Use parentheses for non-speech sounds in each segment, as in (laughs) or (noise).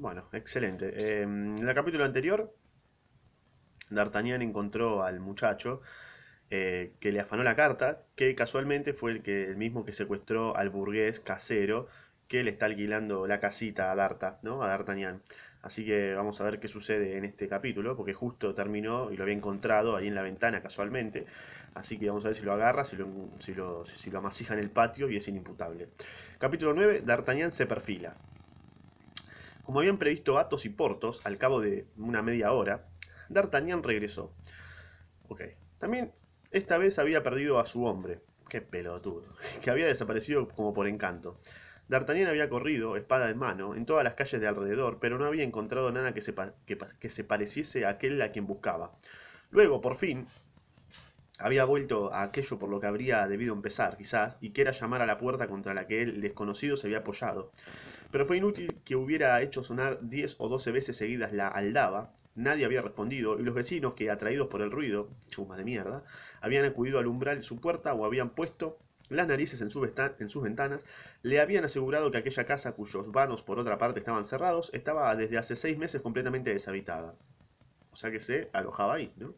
Bueno, excelente. Eh, en el capítulo anterior, D'Artagnan encontró al muchacho eh, que le afanó la carta, que casualmente fue el, que, el mismo que secuestró al burgués casero que le está alquilando la casita a D'Arta, ¿no? A D'Artagnan. Así que vamos a ver qué sucede en este capítulo, porque justo terminó y lo había encontrado ahí en la ventana casualmente. Así que vamos a ver si lo agarra, si lo, si lo, si lo amasija en el patio y es inimputable. Capítulo 9, D'Artagnan se perfila. Como habían previsto Athos y Portos, al cabo de una media hora, D'Artagnan regresó. También esta vez había perdido a su hombre. Qué pelotudo. (laughs) Que había desaparecido como por encanto. D'Artagnan había corrido, espada en mano, en todas las calles de alrededor, pero no había encontrado nada que se, que se pareciese a aquel a quien buscaba. Luego, por fin, había vuelto a aquello por lo que habría debido empezar, quizás, y que era llamar a la puerta contra la que el desconocido se había apoyado. Pero fue inútil que hubiera hecho sonar diez o doce veces seguidas la aldaba, nadie había respondido, y los vecinos que, atraídos por el ruido, chuma de mierda, habían acudido al umbral de su puerta o habían puesto las narices en, sus ventanas, le habían asegurado que aquella casa, cuyos vanos por otra parte estaban cerrados, estaba desde hace seis meses completamente deshabitada. O sea que se alojaba ahí, ¿no?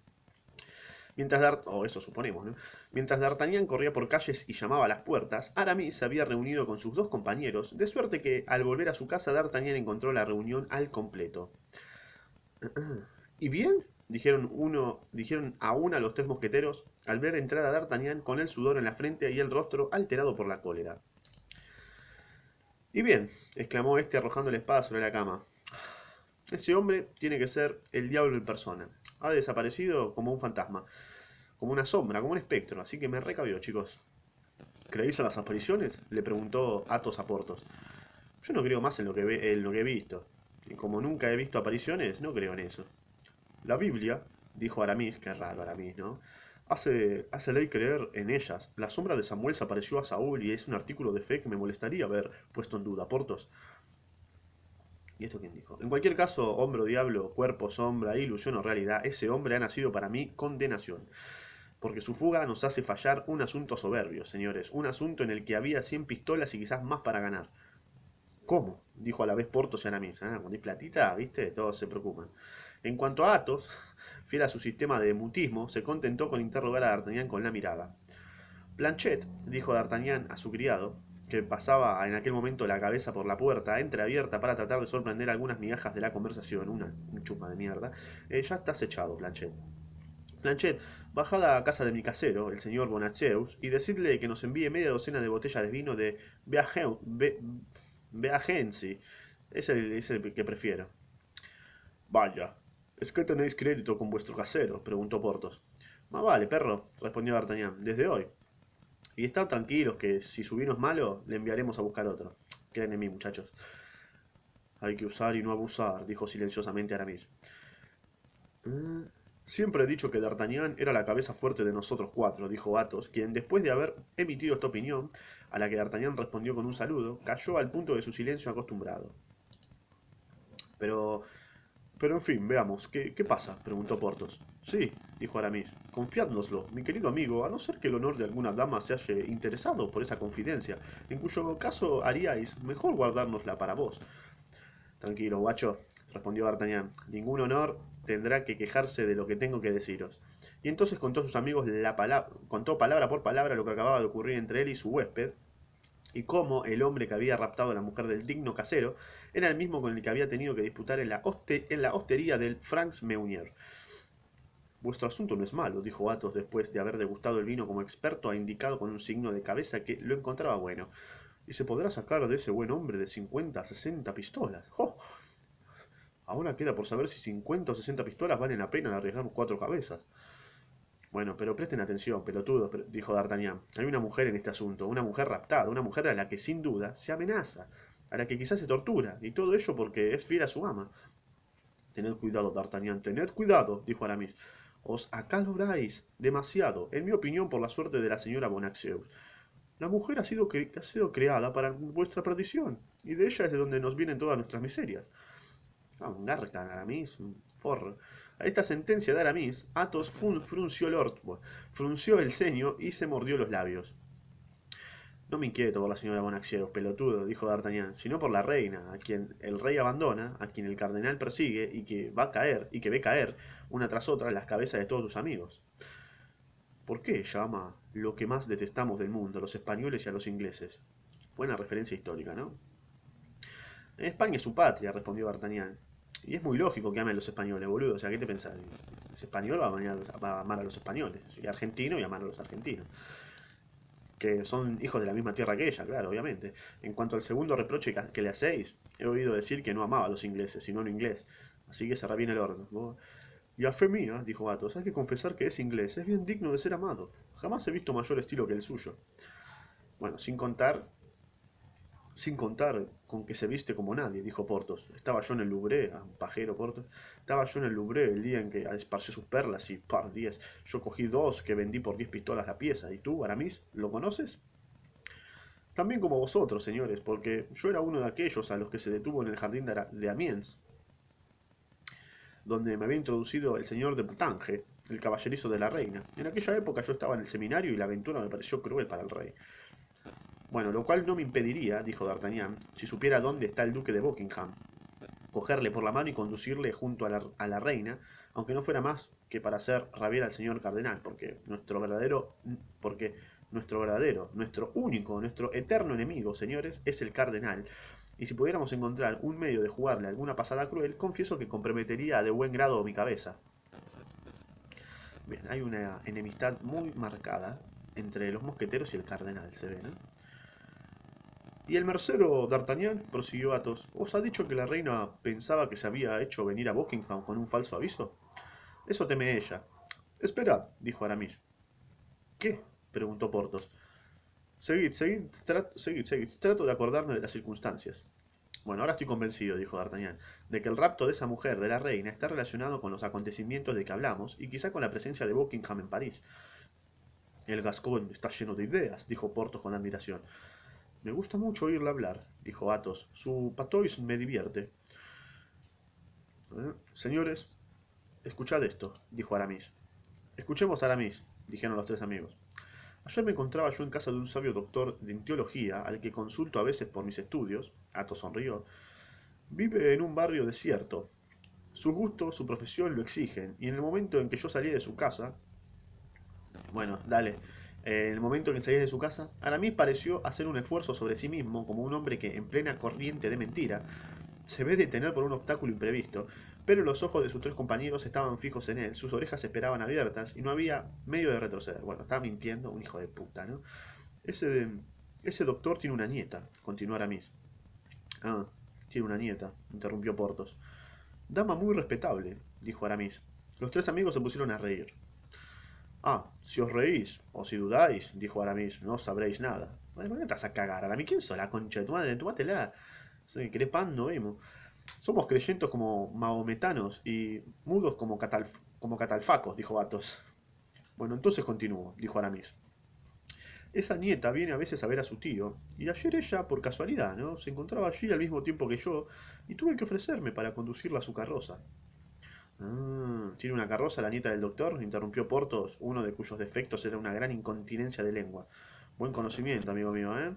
Mientras Dart o eso suponemos. Mientras D'Artagnan corría por calles y llamaba a las puertas, Aramis se había reunido con sus dos compañeros, de suerte que al volver a su casa D'Artagnan encontró la reunión al completo. (clears throat) ¿Y bien? dijeron uno, dijeron a una los tres mosqueteros al ver entrar a D'Artagnan con el sudor en la frente y el rostro alterado por la cólera. Y bien, exclamó este arrojando la espada sobre la cama. Ese hombre tiene que ser el diablo en persona. Ha desaparecido como un fantasma, como una sombra, como un espectro, así que me recabió, chicos. ¿Creéis en las apariciones? Le preguntó Athos a Portos. Yo no creo más en lo que, ve, en lo que he visto. Y como nunca he visto apariciones, no creo en eso. La Biblia, dijo Aramis, que raro Aramis, ¿no? Hace, hace ley creer en ellas. La sombra de Samuel se apareció a Saúl y es un artículo de fe que me molestaría haber puesto en duda. Portos. ¿Y esto quién dijo? En cualquier caso, hombre o diablo, cuerpo, sombra, ilusión o realidad, ese hombre ha nacido para mí condenación. Porque su fuga nos hace fallar un asunto soberbio, señores. Un asunto en el que había 100 pistolas y quizás más para ganar. ¿Cómo? Dijo a la vez Portos y Aramis. ¿eh? Cuando hay platita, ¿viste? Todos se preocupan. En cuanto a Athos, fiel a su sistema de mutismo, se contentó con interrogar a D'Artagnan con la mirada. Planchet, dijo D'Artagnan a su criado, que pasaba en aquel momento la cabeza por la puerta, entreabierta para tratar de sorprender algunas migajas de la conversación, una chuma de mierda, eh, ya estás echado, Planchet. Planchet, bajad a casa de mi casero, el señor Bonatzeus, y decidle que nos envíe media docena de botellas de vino de Beagensi. Es el, es el que prefiero. Vaya, ¿Es que tenéis crédito con vuestro casero? preguntó Portos. Más vale, perro, respondió D'Artagnan, desde hoy. Y estad tranquilos que si su vino es malo, le enviaremos a buscar otro. Creen en mí, muchachos. Hay que usar y no abusar, dijo silenciosamente Aramis. ¿Eh? Siempre he dicho que D'Artagnan era la cabeza fuerte de nosotros cuatro, dijo Athos, quien, después de haber emitido esta opinión, a la que D'Artagnan respondió con un saludo, cayó al punto de su silencio acostumbrado. Pero pero en fin, veamos, ¿qué, qué pasa? preguntó Portos. Sí, dijo Aramis, confiádnoslo, mi querido amigo, a no ser que el honor de alguna dama se haya interesado por esa confidencia, en cuyo caso haríais mejor guardárnosla para vos. Tranquilo, guacho, respondió D'Artagnan, ningún honor tendrá que quejarse de lo que tengo que deciros. Y entonces contó sus amigos la palabra, contó palabra por palabra lo que acababa de ocurrir entre él y su huésped, y cómo el hombre que había raptado a la mujer del digno casero era el mismo con el que había tenido que disputar en la, en la hostería del Franks Meunier. Vuestro asunto no es malo, dijo Athos después de haber degustado el vino como experto, ha indicado con un signo de cabeza que lo encontraba bueno. Y se podrá sacar de ese buen hombre de 50 a 60 pistolas. ¡Oh! Ahora queda por saber si 50 o 60 pistolas valen la pena de arriesgar cuatro cabezas. Bueno, pero presten atención, pelotudo, dijo D'Artagnan. Hay una mujer en este asunto, una mujer raptada, una mujer a la que sin duda se amenaza, a la que quizás se tortura, y todo ello porque es fiel a su ama. Tened cuidado, D'Artagnan, tened cuidado, dijo Aramis. Os acaloráis demasiado, en mi opinión, por la suerte de la señora Bonacieux. La mujer ha sido, ha sido creada para vuestra perdición, y de ella es de donde nos vienen todas nuestras miserias. Ah, un garca, Aramis, forro. A esta sentencia de Aramis, Athos frunció el, frunció el ceño y se mordió los labios. No me inquieto por la señora Bonacieux, pelotudo, dijo D'Artagnan, sino por la reina, a quien el rey abandona, a quien el cardenal persigue y que va a caer, y que ve caer, una tras otra, las cabezas de todos tus amigos. ¿Por qué llama lo que más detestamos del mundo, a los españoles y a los ingleses? Buena referencia histórica, ¿no? España es su patria, respondió D'Artagnan. Y es muy lógico que ame a los españoles, boludo. O sea, ¿qué te pensás? Es español, va a, amar a los españoles. Y argentino, y amar a los argentinos que son hijos de la misma tierra que ella, claro, obviamente. En cuanto al segundo reproche que le hacéis, he oído decir que no amaba a los ingleses, sino lo inglés. Así que cerra bien el horno. Y a fe mía, dijo Athos, hay que confesar que es inglés, es bien digno de ser amado. Jamás he visto mayor estilo que el suyo. Bueno, sin contar sin contar con que se viste como nadie, dijo Portos. Estaba yo en el Louvre, ah, pajero Portos. Estaba yo en el Louvre el día en que esparció sus perlas y, par diez, yo cogí dos que vendí por diez pistolas la pieza. ¿Y tú, Aramis, lo conoces? También como vosotros, señores, porque yo era uno de aquellos a los que se detuvo en el jardín de Amiens, donde me había introducido el señor de Putange, el caballerizo de la reina. En aquella época yo estaba en el seminario y la aventura me pareció cruel para el rey. Bueno, lo cual no me impediría, dijo D'Artagnan, si supiera dónde está el duque de Buckingham, cogerle por la mano y conducirle junto a la, a la, reina, aunque no fuera más que para hacer rabiar al señor cardenal, porque nuestro verdadero, porque nuestro verdadero, nuestro único, nuestro eterno enemigo, señores, es el cardenal. Y si pudiéramos encontrar un medio de jugarle alguna pasada cruel, confieso que comprometería de buen grado mi cabeza. Bien, hay una enemistad muy marcada entre los mosqueteros y el cardenal, se ve, ¿no? Y el mercero D'Artagnan, prosiguió Athos, ¿os ha dicho que la reina pensaba que se había hecho venir a Buckingham con un falso aviso? Eso teme ella. Esperad, dijo Aramis. ¿Qué? preguntó Porthos. Seguid, seguid. Trato de acordarme de las circunstancias. Bueno, ahora estoy convencido, dijo D'Artagnan, de que el rapto de esa mujer, de la reina, está relacionado con los acontecimientos de que hablamos y quizá con la presencia de Buckingham en París. El Gascón está lleno de ideas, dijo Porthos con admiración. Me gusta mucho oírle hablar, dijo Athos. Su patois me divierte. ¿Eh? Señores, escuchad esto, dijo Aramis. Escuchemos Aramis, dijeron los tres amigos. Ayer me encontraba yo en casa de un sabio doctor en teología, al que consulto a veces por mis estudios. Athos sonrió. Vive en un barrio desierto. Sus gustos, su profesión lo exigen, y en el momento en que yo salí de su casa... Bueno, dale, en el momento en que salía de su casa, Aramis pareció hacer un esfuerzo sobre sí mismo como un hombre que, en plena corriente de mentira, se ve detener por un obstáculo imprevisto, pero los ojos de sus tres compañeros estaban fijos en él, sus orejas esperaban abiertas y no había medio de retroceder. Bueno, estaba mintiendo, un hijo de puta, ¿no? Ese, ese doctor tiene una nieta, continuó Aramis. Ah, tiene una nieta, interrumpió Portos. Dama muy respetable, dijo Aramis. Los tres amigos se pusieron a reír. Ah, si os reís, o si dudáis, dijo Aramis, no sabréis nada. ¿Por qué vas a cagar, Aramis? ¿Quién sos la concha de tu madre? Tomátela. ¿Querés pan? No vemos. Somos creyentes como mahometanos y mudos como, como catalfacos, dijo Athos. Bueno, entonces continúo, dijo Aramis. Esa nieta viene a veces a ver a su tío, y ayer ella, por casualidad, ¿no? Se encontraba allí al mismo tiempo que yo, y tuve que ofrecerme para conducirla a su carroza. Ah, ¿Tiene una carroza la nieta del doctor? interrumpió Portos, uno de cuyos defectos era una gran incontinencia de lengua. Buen conocimiento, amigo mío, ¿eh?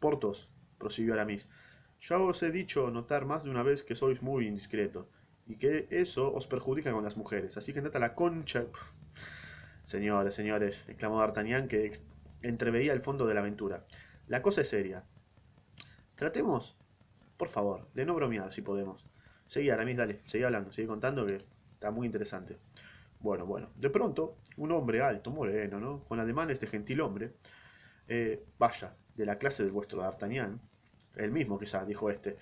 Portos, prosiguió Aramis, ya os he dicho notar más de una vez que sois muy indiscreto, y que eso os perjudica con las mujeres, así que andate la concha. Señores, señores, exclamó D'Artagnan, que entreveía el fondo de la aventura. La cosa es seria. Tratemos, por favor, de no bromear si podemos. Seguí, Aramis, dale, seguí hablando, seguí contando que está muy interesante. Bueno, bueno, de pronto, un hombre alto, moreno, ¿no? Con ademanes de gentil hombre, eh, vaya, de la clase del vuestro D'Artagnan, el mismo quizá, dijo este.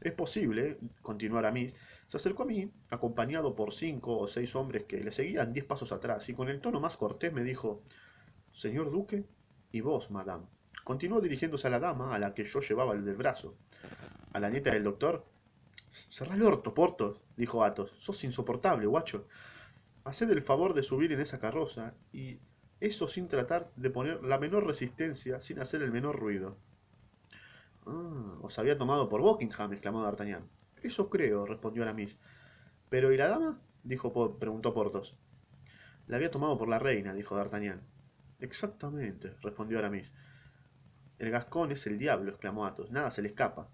Es posible, continuó Aramis, se acercó a mí, acompañado por cinco o seis hombres que le seguían diez pasos atrás, y con el tono más cortés me dijo, Señor duque, y vos, madame. Continuó dirigiéndose a la dama a la que yo llevaba el del brazo. A la nieta del doctor, Cerrá el orto, Portos, dijo Athos. Sos insoportable, guacho. Haced el favor de subir en esa carroza, y eso sin tratar de poner la menor resistencia, sin hacer el menor ruido. Ah, os había tomado por Buckingham, exclamó D'Artagnan. Eso creo, respondió Aramis. ¿Pero y la dama? dijo, preguntó Portos. La había tomado por la reina, dijo D'Artagnan. Exactamente, respondió Aramis. El gascón es el diablo, exclamó Athos, nada se le escapa.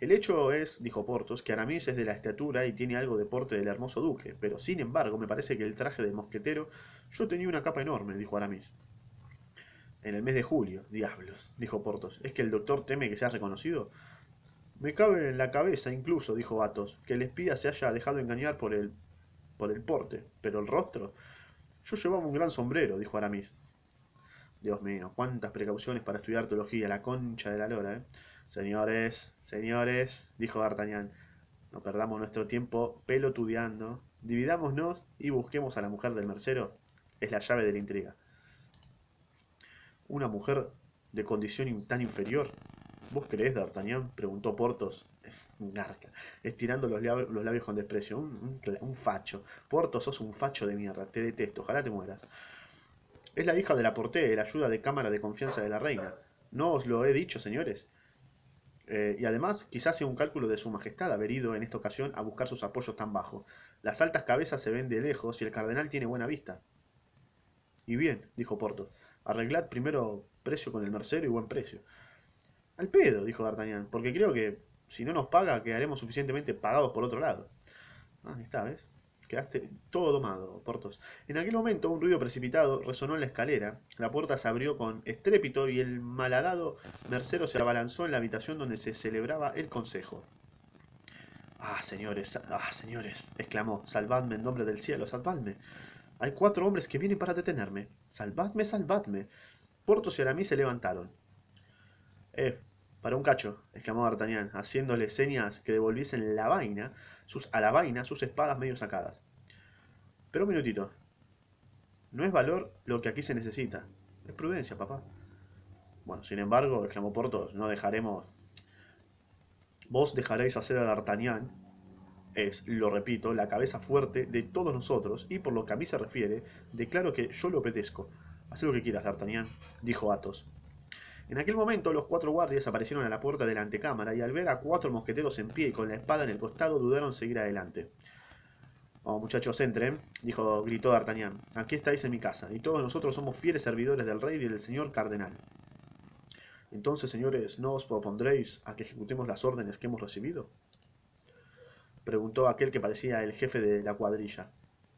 El hecho es, dijo Porthos, que Aramis es de la estatura y tiene algo de porte del hermoso duque, pero sin embargo me parece que el traje del mosquetero... Yo tenía una capa enorme, dijo Aramis. En el mes de julio, diablos, dijo Porthos. ¿Es que el doctor teme que sea reconocido? Me cabe en la cabeza incluso, dijo Athos, que el espía se haya dejado engañar por el... por el porte, pero el rostro... Yo llevaba un gran sombrero, dijo Aramis. Dios mío, cuántas precauciones para estudiar teología, la concha de la lora, ¿eh? Señores, señores, dijo D'Artagnan, no perdamos nuestro tiempo pelotudeando, dividámonos y busquemos a la mujer del mercero. Es la llave de la intriga. ¿Una mujer de condición tan inferior? ¿Vos creés, D'Artagnan? preguntó Portos. Un garca, estirando los labios, con desprecio. Un, facho. Portos, sos un facho de mierda. Te detesto. Ojalá te mueras. Es la hija de la porté, la ayuda de cámara de confianza de la reina. ¿No os lo he dicho, señores? Eh, y además, quizás sea un cálculo de su majestad haber ido en esta ocasión a buscar sus apoyos tan bajo. Las altas cabezas se ven de lejos y el cardenal tiene buena vista. Y bien, dijo Portos, arreglad primero precio con el mercero y buen precio. Al pedo, dijo D'Artagnan, porque creo que si no nos paga quedaremos suficientemente pagados por otro lado. Ah, está, ¿ves? Quedaste todo domado, Portos. En aquel momento un ruido precipitado resonó en la escalera, la puerta se abrió con estrépito y el malhadado mercero se abalanzó en la habitación donde se celebraba el consejo. Ah, señores, ah, señores, exclamó, salvadme en nombre del cielo, salvadme. Hay cuatro hombres que vienen para detenerme. Salvadme, salvadme. Portos y Aramis se levantaron. Eh, para un cacho, exclamó D'Artagnan, haciéndole señas que devolviesen la vaina, sus, a la vaina sus espadas medio sacadas. Pero un minutito. No es valor lo que aquí se necesita. Es prudencia, papá. Bueno, sin embargo, exclamó Portos, no dejaremos... Vos dejaréis hacer a D'Artagnan, es, lo repito, la cabeza fuerte de todos nosotros, y por lo que a mí se refiere, declaro que yo lo obedezco. Haz lo que quieras, D'Artagnan, dijo Athos. En aquel momento los cuatro guardias aparecieron a la puerta de la antecámara y al ver a cuatro mosqueteros en pie y con la espada en el costado dudaron seguir adelante. Oh, muchachos, entren, dijo, gritó D'Artagnan. Aquí estáis en mi casa, y todos nosotros somos fieles servidores del rey y del señor cardenal. Entonces, señores, ¿no os propondréis a que ejecutemos las órdenes que hemos recibido? Preguntó aquel que parecía el jefe de la cuadrilla.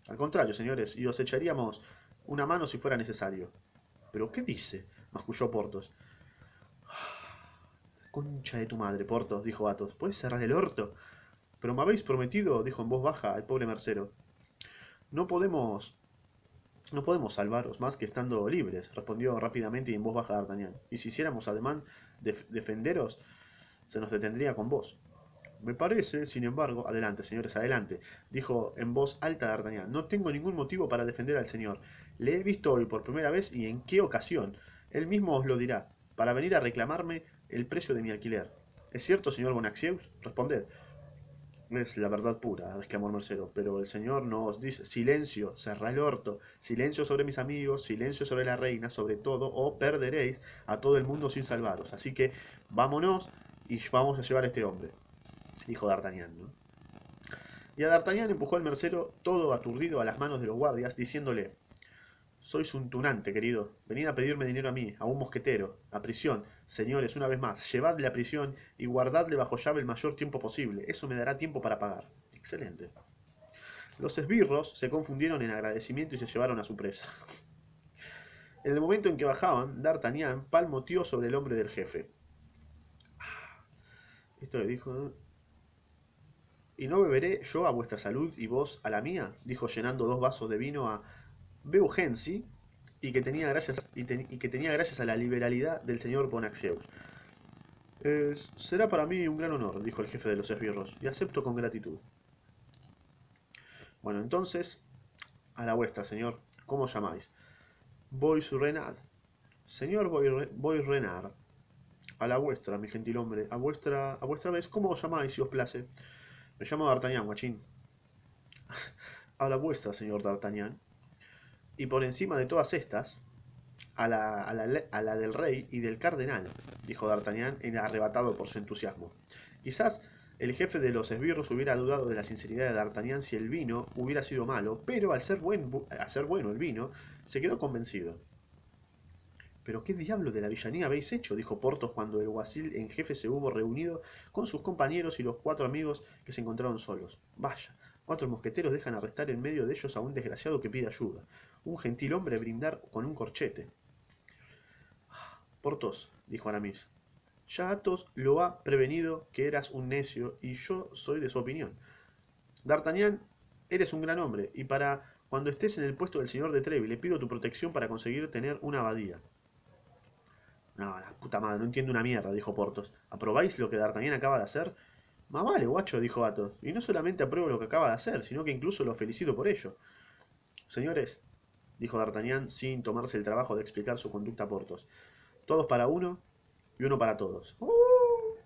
Al contrario, señores, y os echaríamos una mano si fuera necesario. ¿Pero qué dice? masculló Portos. Concha de tu madre, Portos, dijo Athos. ¿Puedes cerrar el orto? Pero me habéis prometido, dijo en voz baja el pobre mercero. No podemos. No podemos salvaros más que estando libres, respondió rápidamente y en voz baja D'Artagnan. Y si hiciéramos ademán de defenderos, se nos detendría con vos. Me parece, sin embargo, adelante, señores, adelante, dijo en voz alta D'Artagnan. No tengo ningún motivo para defender al señor. Le he visto hoy por primera vez y en qué ocasión. Él mismo os lo dirá, para venir a reclamarme el precio de mi alquiler. ¿Es cierto, señor Bonacieux? Responded. Es la verdad pura, exclamó el mercero, pero el señor no os dice silencio, cerrá el orto, silencio sobre mis amigos, silencio sobre la reina, sobre todo, o perderéis a todo el mundo sin salvaros. Así que vámonos y vamos a llevar a este hombre, dijo D'Artagnan. Y a D'Artagnan empujó el mercero todo aturdido a las manos de los guardias, diciéndole sois un tunante, querido. Venid a pedirme dinero a mí, a un mosquetero, a prisión. Señores, una vez más, llevadle a prisión y guardadle bajo llave el mayor tiempo posible. Eso me dará tiempo para pagar. Excelente. Los esbirros se confundieron en agradecimiento y se llevaron a su presa. En el momento en que bajaban, D'Artagnan palmoteó sobre el hombre del jefe. Esto le dijo... ¿Y no beberé yo a vuestra salud y vos a la mía? Dijo llenando dos vasos de vino a Beaugency y que tenía gracias y, y, que tenía gracias a la liberalidad del señor Bonacieux. Será para mí un gran honor, dijo el jefe de los esbirros, y acepto con gratitud. Bueno, entonces, a la vuestra, señor. ¿Cómo os llamáis? Bois Renard. Señor Bois Renard. A la vuestra, mi gentil hombre. A vuestra, a vuestra vez, ¿cómo os llamáis, si os place? Me llamo D'Artagnan, guachín. (laughs) a la vuestra, señor D'Artagnan y por encima de todas estas, a la, del rey y del cardenal, dijo D'Artagnan, arrebatado por su entusiasmo. Quizás el jefe de los esbirros hubiera dudado de la sinceridad de D'Artagnan si el vino hubiera sido malo, pero al ser, buen, al ser bueno el vino, se quedó convencido. ¿Pero qué diablo de la villanía habéis hecho? dijo Portos cuando el guasil en jefe se hubo reunido con sus compañeros y los cuatro amigos que se encontraron solos. Vaya, cuatro mosqueteros dejan arrestar en medio de ellos a un desgraciado que pide ayuda. Un gentil hombre brindar con un corchete. Portos, dijo Aramis, ya Athos lo ha prevenido que eras un necio y yo soy de su opinión. D'Artagnan, eres un gran hombre y para cuando estés en el puesto del señor de Treville le pido tu protección para conseguir tener una abadía. No, la puta madre, no entiendo una mierda, dijo Portos. ¿Aprobáis lo que D'Artagnan acaba de hacer? Más vale, guacho, dijo Athos. Y no solamente apruebo lo que acaba de hacer, sino que incluso lo felicito por ello. Señores, dijo D'Artagnan sin tomarse el trabajo de explicar su conducta a Portos. Todos para uno y uno para todos. Uh,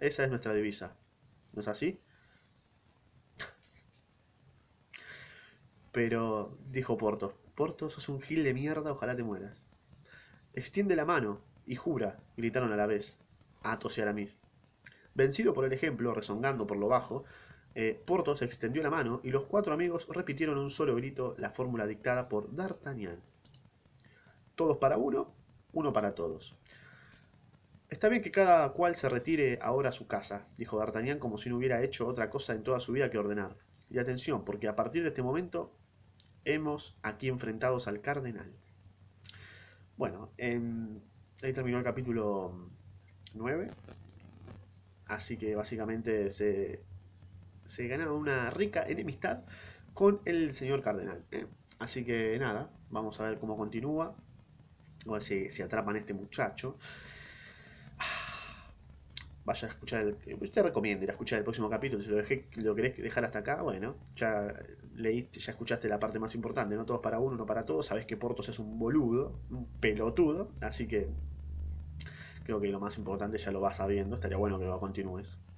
esa es nuestra divisa. ¿No es así? Pero, dijo Portos, Portos, sos un gil de mierda, ojalá te mueras. Extiende la mano y jura, gritaron a la vez, Athos y Aramis. Vencido por el ejemplo, rezongando por lo bajo, eh, Porthos extendió la mano y los cuatro amigos repitieron un solo grito la fórmula dictada por D'Artagnan. Todos para uno, uno para todos. Está bien que cada cual se retire ahora a su casa, dijo D'Artagnan como si no hubiera hecho otra cosa en toda su vida que ordenar. Y atención, porque a partir de este momento hemos aquí enfrentados al cardenal. Bueno, em, ahí terminó el capítulo 9. Así que básicamente se, se ganaron una rica enemistad con el señor cardenal. ¿eh? Así que nada, vamos a ver cómo continúa. A ver si, si atrapan a este muchacho vaya a escuchar el. Te recomiendo ir a escuchar el próximo capítulo. Si lo, dejé, lo querés dejar hasta acá, bueno, ya leíste, ya escuchaste la parte más importante, no todos para uno, no para todos. Sabes que Portos es un boludo, un pelotudo, así que creo que lo más importante ya lo vas sabiendo. Estaría bueno que lo continúes.